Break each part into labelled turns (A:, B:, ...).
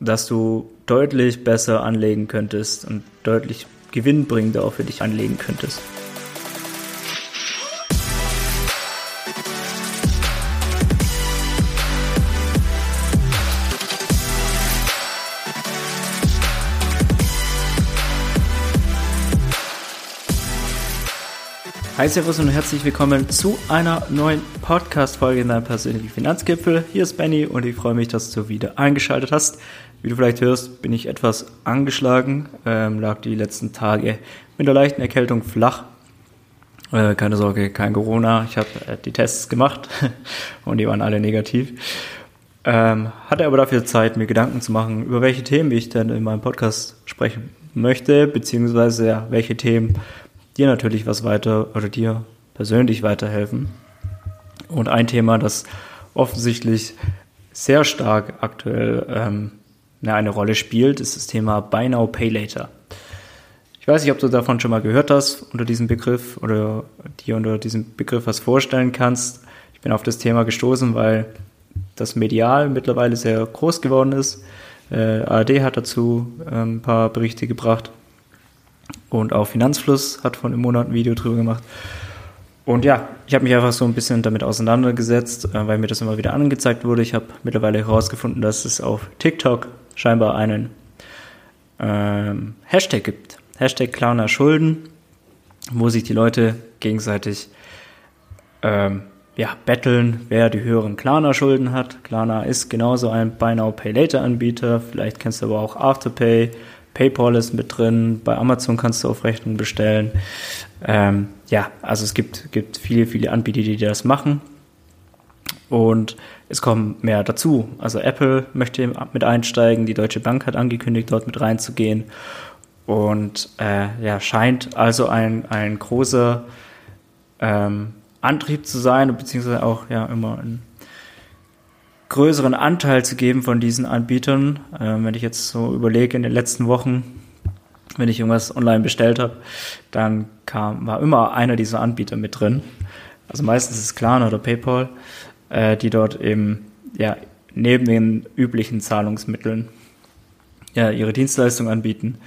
A: dass du deutlich besser anlegen könntest und deutlich gewinnbringender auch für dich anlegen könntest. Hi Servus und herzlich willkommen zu einer neuen Podcast-Folge in deinem persönlichen Finanzgipfel. Hier ist Benny und ich freue mich, dass du wieder eingeschaltet hast. Wie du vielleicht hörst, bin ich etwas angeschlagen, ähm, lag die letzten Tage mit einer leichten Erkältung flach. Äh, keine Sorge, kein Corona. Ich habe äh, die Tests gemacht und die waren alle negativ. Ähm, hatte aber dafür Zeit, mir Gedanken zu machen, über welche Themen ich denn in meinem Podcast sprechen möchte, beziehungsweise ja, welche Themen dir natürlich was weiter oder dir persönlich weiterhelfen. Und ein Thema, das offensichtlich sehr stark aktuell ähm, eine Rolle spielt, ist das Thema Buy Now, Pay Later. Ich weiß nicht, ob du davon schon mal gehört hast unter diesem Begriff oder dir unter diesem Begriff was vorstellen kannst. Ich bin auf das Thema gestoßen, weil das medial mittlerweile sehr groß geworden ist. Äh, ARD hat dazu äh, ein paar Berichte gebracht. Und auch Finanzfluss hat vor einem Monat ein Video drüber gemacht. Und ja, ich habe mich einfach so ein bisschen damit auseinandergesetzt, äh, weil mir das immer wieder angezeigt wurde. Ich habe mittlerweile herausgefunden, dass es auf TikTok scheinbar einen ähm, Hashtag gibt. Hashtag Klarner Schulden, wo sich die Leute gegenseitig ähm, ja, betteln, wer die höheren Klarna Schulden hat. Klarna ist genauso ein Buy Now Pay Later Anbieter. Vielleicht kennst du aber auch Afterpay, PayPal ist mit drin, bei Amazon kannst du auf Rechnung bestellen. Ähm, ja, also es gibt, gibt viele, viele Anbieter, die das machen. Und es kommen mehr dazu. Also Apple möchte mit einsteigen, die Deutsche Bank hat angekündigt, dort mit reinzugehen. Und äh, ja, scheint also ein, ein großer ähm, Antrieb zu sein, beziehungsweise auch ja immer ein größeren Anteil zu geben von diesen Anbietern. Ähm, wenn ich jetzt so überlege, in den letzten Wochen, wenn ich irgendwas online bestellt habe, dann kam, war immer einer dieser Anbieter mit drin. Also meistens ist es Klarna oder PayPal, äh, die dort eben ja neben den üblichen Zahlungsmitteln ja ihre Dienstleistung anbieten.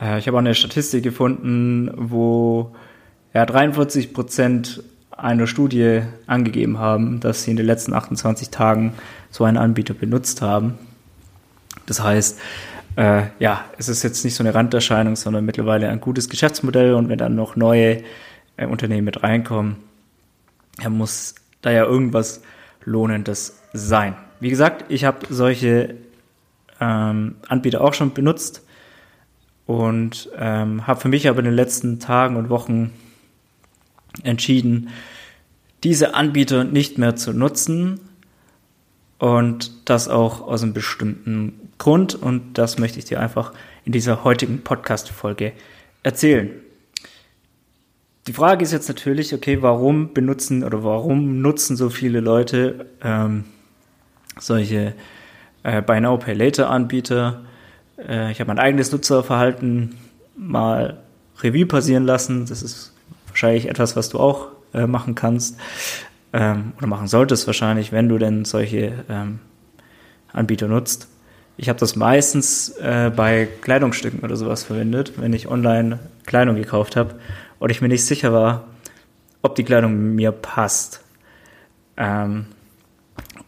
A: Äh, ich habe auch eine Statistik gefunden, wo ja 43 Prozent einer Studie angegeben haben, dass sie in den letzten 28 Tagen so einen Anbieter benutzt haben. Das heißt, äh, ja, es ist jetzt nicht so eine Randerscheinung, sondern mittlerweile ein gutes Geschäftsmodell und wenn dann noch neue äh, Unternehmen mit reinkommen, dann muss da ja irgendwas Lohnendes sein. Wie gesagt, ich habe solche ähm, Anbieter auch schon benutzt und ähm, habe für mich aber in den letzten Tagen und Wochen entschieden, diese Anbieter nicht mehr zu nutzen und das auch aus einem bestimmten Grund und das möchte ich dir einfach in dieser heutigen Podcast-Folge erzählen. Die Frage ist jetzt natürlich, okay, warum benutzen oder warum nutzen so viele Leute ähm, solche äh, Buy Now Pay Later Anbieter? Äh, ich habe mein eigenes Nutzerverhalten mal Revue passieren lassen. Das ist wahrscheinlich etwas, was du auch äh, machen kannst ähm, oder machen solltest wahrscheinlich, wenn du denn solche ähm, Anbieter nutzt. Ich habe das meistens äh, bei Kleidungsstücken oder sowas verwendet, wenn ich online Kleidung gekauft habe und ich mir nicht sicher war, ob die Kleidung mir passt. Ähm,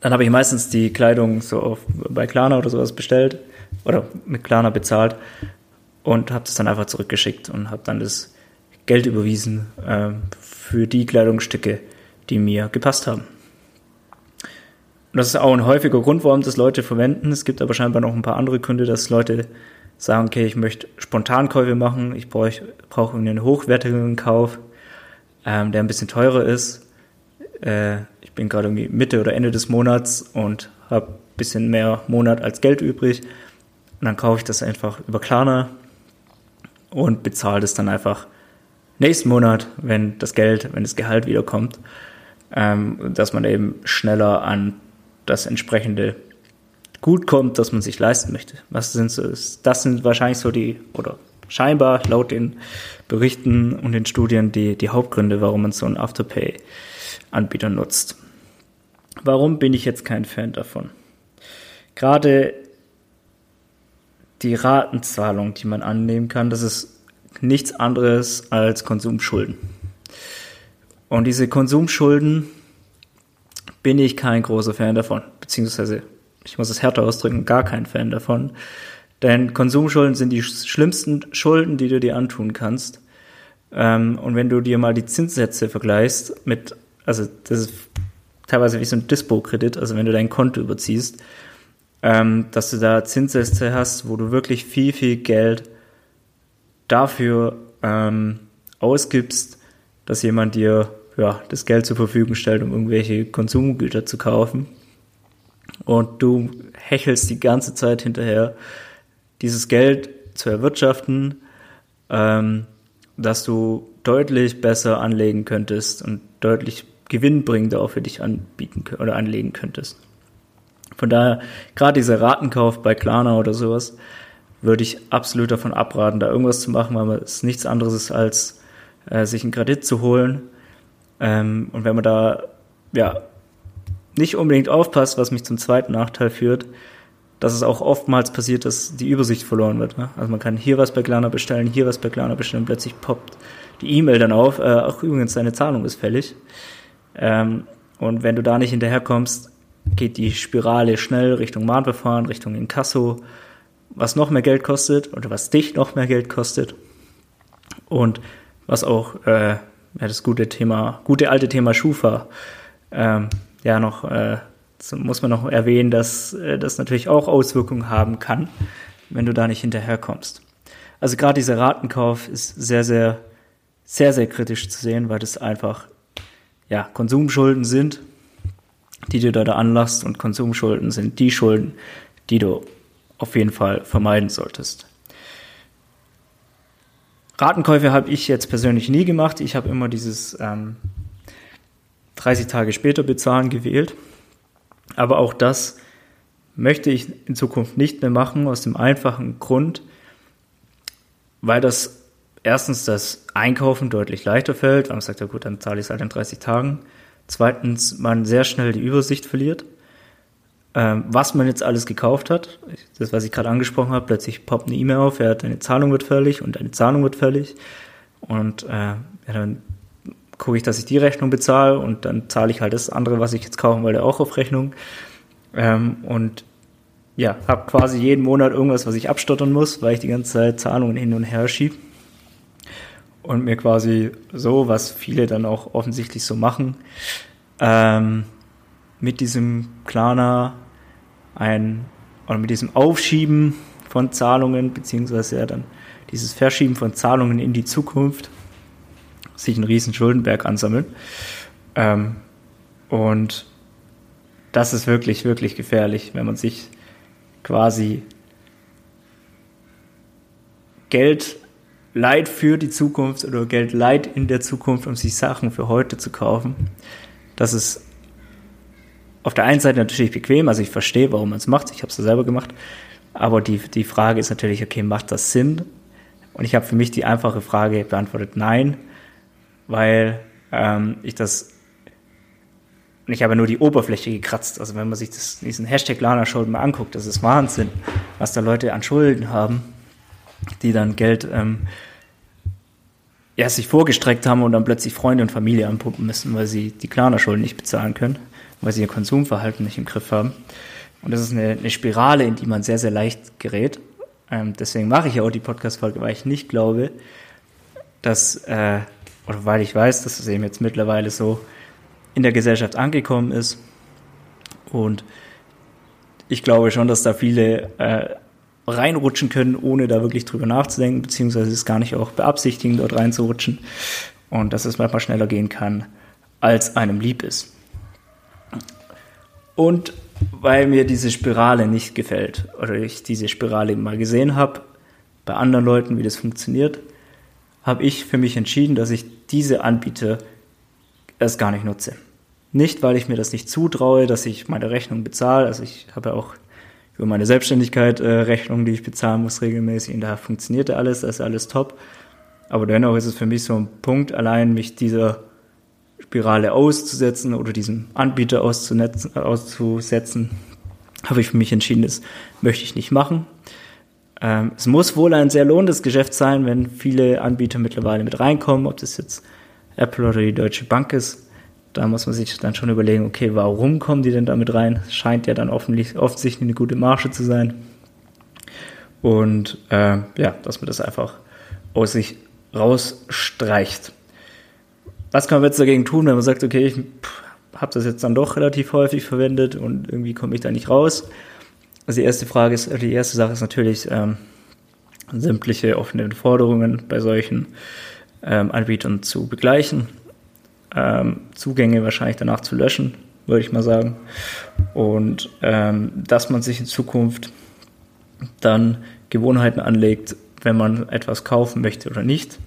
A: dann habe ich meistens die Kleidung so auf, bei Klarna oder sowas bestellt oder mit Klarna bezahlt und habe das dann einfach zurückgeschickt und habe dann das Geld überwiesen äh, für die Kleidungsstücke, die mir gepasst haben. Und das ist auch ein häufiger Grund, warum das Leute verwenden. Es gibt aber scheinbar noch ein paar andere Gründe, dass Leute sagen, okay, ich möchte Spontankäufe machen, ich brauche brauch einen hochwertigen Kauf, ähm, der ein bisschen teurer ist. Äh, ich bin gerade irgendwie Mitte oder Ende des Monats und habe ein bisschen mehr Monat als Geld übrig. Und dann kaufe ich das einfach über Klarna und bezahle das dann einfach nächsten Monat, wenn das Geld, wenn das Gehalt wiederkommt ähm, dass man eben schneller an das entsprechende Gut kommt, das man sich leisten möchte. Was sind so, das sind wahrscheinlich so die, oder scheinbar laut den Berichten und den Studien die, die Hauptgründe, warum man so einen Afterpay-Anbieter nutzt. Warum bin ich jetzt kein Fan davon? Gerade die Ratenzahlung, die man annehmen kann, das ist nichts anderes als Konsumschulden. Und diese Konsumschulden bin ich kein großer Fan davon, beziehungsweise ich muss es härter ausdrücken, gar kein Fan davon. Denn Konsumschulden sind die schlimmsten Schulden, die du dir antun kannst. Ähm, und wenn du dir mal die Zinssätze vergleichst mit, also das ist teilweise wie so ein Dispo-Kredit, also wenn du dein Konto überziehst, ähm, dass du da Zinssätze hast, wo du wirklich viel, viel Geld dafür ähm, ausgibst, dass jemand dir ja, das Geld zur Verfügung stellt, um irgendwelche Konsumgüter zu kaufen. Und du hechelst die ganze Zeit hinterher, dieses Geld zu erwirtschaften, ähm, dass du deutlich besser anlegen könntest und deutlich gewinnbringender auch für dich anbieten oder anlegen könntest. Von daher, gerade dieser Ratenkauf bei Klarna oder sowas, würde ich absolut davon abraten, da irgendwas zu machen, weil es nichts anderes ist, als äh, sich einen Kredit zu holen. Ähm, und wenn man da ja nicht unbedingt aufpasst, was mich zum zweiten Nachteil führt, dass es auch oftmals passiert, dass die Übersicht verloren wird. Ne? Also man kann hier was bei Klarna bestellen, hier was bei Klarna bestellen, plötzlich poppt die E-Mail dann auf, äh, ach übrigens, deine Zahlung ist fällig. Ähm, und wenn du da nicht hinterherkommst, geht die Spirale schnell Richtung Mahnverfahren, Richtung Inkasso, was noch mehr Geld kostet oder was dich noch mehr Geld kostet. Und was auch äh, ja, das gute Thema, gute alte Thema Schufa ähm, ja noch äh, muss man noch erwähnen, dass äh, das natürlich auch Auswirkungen haben kann, wenn du da nicht hinterherkommst. Also gerade dieser Ratenkauf ist sehr, sehr, sehr, sehr kritisch zu sehen, weil das einfach ja, Konsumschulden sind, die du da, da anlachst und Konsumschulden sind die Schulden, die du auf jeden Fall vermeiden solltest. Ratenkäufe habe ich jetzt persönlich nie gemacht. Ich habe immer dieses ähm, 30 Tage später bezahlen gewählt. Aber auch das möchte ich in Zukunft nicht mehr machen, aus dem einfachen Grund, weil das erstens das Einkaufen deutlich leichter fällt, weil man sagt, ja gut, dann zahle ich es halt in 30 Tagen. Zweitens, man sehr schnell die Übersicht verliert, ähm, was man jetzt alles gekauft hat. Das, was ich gerade angesprochen habe, plötzlich poppt eine E-Mail auf, ja, deine Zahlung wird fällig und deine Zahlung wird fällig. Und äh, ja, dann gucke ich, dass ich die Rechnung bezahle und dann zahle ich halt das andere, was ich jetzt kaufen wollte, auch auf Rechnung. Ähm, und ja, habe quasi jeden Monat irgendwas, was ich abstottern muss, weil ich die ganze Zeit Zahlungen hin und her schiebe. Und mir quasi so, was viele dann auch offensichtlich so machen, ähm, mit diesem Klarna ein, oder mit diesem Aufschieben von Zahlungen, beziehungsweise ja dann dieses Verschieben von Zahlungen in die Zukunft, sich einen riesen Schuldenberg ansammeln. Ähm, und das ist wirklich, wirklich gefährlich, wenn man sich quasi Geld leiht für die Zukunft oder Geld leiht in der Zukunft, um sich Sachen für heute zu kaufen. Das ist auf der einen Seite natürlich bequem, also ich verstehe, warum man es macht, ich habe es ja selber gemacht, aber die, die Frage ist natürlich, okay, macht das Sinn? Und ich habe für mich die einfache Frage beantwortet, nein, weil ähm, ich das ich habe nur die Oberfläche gekratzt. Also wenn man sich das, diesen Hashtag Lana Schulden mal anguckt, das ist Wahnsinn, was da Leute an Schulden haben, die dann Geld ähm, ja, sich vorgestreckt haben und dann plötzlich Freunde und Familie anpumpen müssen, weil sie die Klarna-Schulden nicht bezahlen können, weil sie ihr Konsumverhalten nicht im Griff haben. Und das ist eine, eine Spirale, in die man sehr, sehr leicht gerät. Ähm, deswegen mache ich ja auch die Podcast-Folge, weil ich nicht glaube, dass äh, oder weil ich weiß, dass es eben jetzt mittlerweile so in der Gesellschaft angekommen ist. Und ich glaube schon, dass da viele äh, reinrutschen können, ohne da wirklich drüber nachzudenken, beziehungsweise es gar nicht auch beabsichtigen, dort reinzurutschen. Und dass es manchmal schneller gehen kann, als einem lieb ist. Und weil mir diese Spirale nicht gefällt oder ich diese Spirale mal gesehen habe, bei anderen Leuten, wie das funktioniert, habe ich für mich entschieden, dass ich diese Anbieter erst gar nicht nutze. Nicht, weil ich mir das nicht zutraue, dass ich meine Rechnung bezahle. Also ich habe ja auch über meine Selbstständigkeit äh, Rechnungen, die ich bezahlen muss regelmäßig. Und da funktioniert ja alles, da ist alles top. Aber dennoch ist es für mich so ein Punkt, allein mich dieser Spirale auszusetzen oder diesem Anbieter auszusetzen, habe ich für mich entschieden, das möchte ich nicht machen. Ähm, es muss wohl ein sehr lohnendes Geschäft sein, wenn viele Anbieter mittlerweile mit reinkommen, ob das jetzt Apple oder die Deutsche Bank ist. Da muss man sich dann schon überlegen, okay, warum kommen die denn damit rein? Scheint ja dann offensichtlich eine gute Marge zu sein. Und äh, ja, dass man das einfach aus sich rausstreicht. Was kann man jetzt dagegen tun, wenn man sagt, okay, ich habe das jetzt dann doch relativ häufig verwendet und irgendwie komme ich da nicht raus? Also die erste Frage ist, die erste Sache ist natürlich ähm, sämtliche offenen Forderungen bei solchen ähm, Anbietern zu begleichen, ähm, Zugänge wahrscheinlich danach zu löschen, würde ich mal sagen. Und ähm, dass man sich in Zukunft dann Gewohnheiten anlegt, wenn man etwas kaufen möchte oder nicht.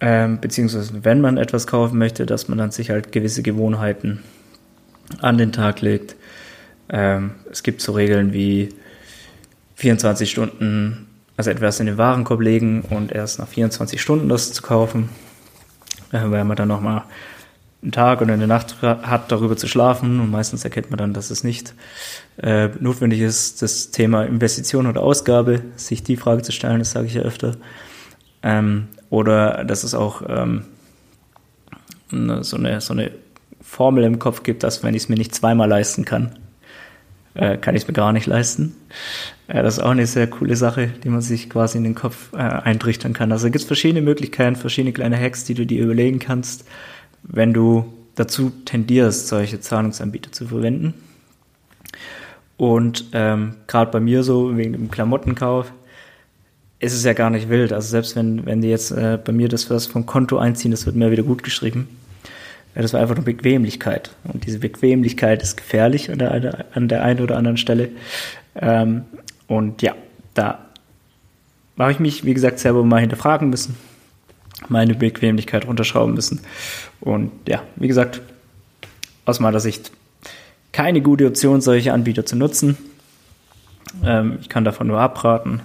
A: Ähm, beziehungsweise wenn man etwas kaufen möchte, dass man dann sich halt gewisse Gewohnheiten an den Tag legt. Ähm, es gibt so Regeln wie 24 Stunden, also etwas in den Warenkorb legen und erst nach 24 Stunden das zu kaufen, äh, weil man dann nochmal einen Tag oder eine Nacht hat, darüber zu schlafen. Und meistens erkennt man dann, dass es nicht äh, notwendig ist, das Thema Investition oder Ausgabe, sich die Frage zu stellen, das sage ich ja öfter. Ähm, oder dass es auch ähm, so, eine, so eine Formel im Kopf gibt, dass wenn ich es mir nicht zweimal leisten kann, äh, kann ich es mir gar nicht leisten. Äh, das ist auch eine sehr coole Sache, die man sich quasi in den Kopf äh, eintrichtern kann. Also gibt es verschiedene Möglichkeiten, verschiedene kleine Hacks, die du dir überlegen kannst, wenn du dazu tendierst, solche Zahlungsanbieter zu verwenden. Und ähm, gerade bei mir so, wegen dem Klamottenkauf, ist es ja gar nicht wild. Also selbst wenn, wenn die jetzt äh, bei mir das was vom Konto einziehen, das wird mir wieder gut geschrieben. Das war einfach nur Bequemlichkeit. Und diese Bequemlichkeit ist gefährlich an der, an der einen oder anderen Stelle. Ähm, und ja, da habe ich mich, wie gesagt, selber mal hinterfragen müssen meine Bequemlichkeit runterschrauben müssen. Und ja, wie gesagt, aus meiner Sicht keine gute Option, solche Anbieter zu nutzen. Ähm, ich kann davon nur abraten.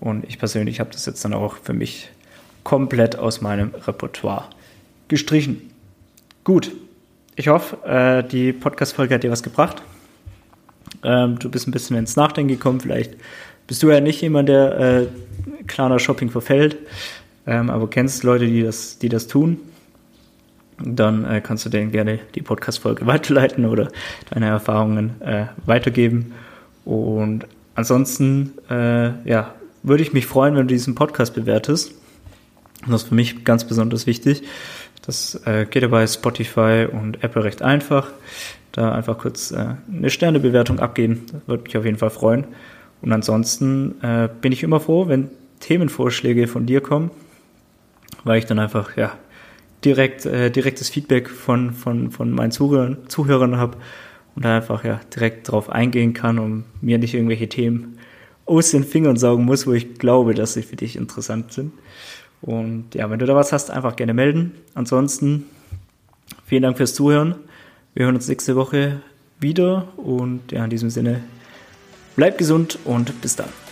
A: Und ich persönlich habe das jetzt dann auch für mich komplett aus meinem Repertoire gestrichen. Gut, ich hoffe, äh, die Podcast-Folge hat dir was gebracht. Ähm, du bist ein bisschen ins Nachdenken gekommen. Vielleicht bist du ja nicht jemand, der äh, kleiner Shopping verfällt ähm, aber kennst Leute, die das, die das tun, dann äh, kannst du denen gerne die Podcast-Folge weiterleiten oder deine Erfahrungen weitergeben. Und ansonsten, ja, würde ich mich freuen, wenn du diesen Podcast bewertest. Das ist für mich ganz besonders wichtig. Das äh, geht ja bei Spotify und Apple recht einfach. Da einfach kurz äh, eine Sternebewertung abgeben. Das würde mich auf jeden Fall freuen. Und ansonsten äh, bin ich immer froh, wenn Themenvorschläge von dir kommen weil ich dann einfach ja direkt äh, direktes Feedback von von von meinen Zuhörern, Zuhörern habe und dann einfach ja direkt darauf eingehen kann und mir nicht irgendwelche Themen aus den Fingern saugen muss, wo ich glaube, dass sie für dich interessant sind. Und ja, wenn du da was hast, einfach gerne melden. Ansonsten vielen Dank fürs Zuhören. Wir hören uns nächste Woche wieder und ja, in diesem Sinne, bleib gesund und bis dann.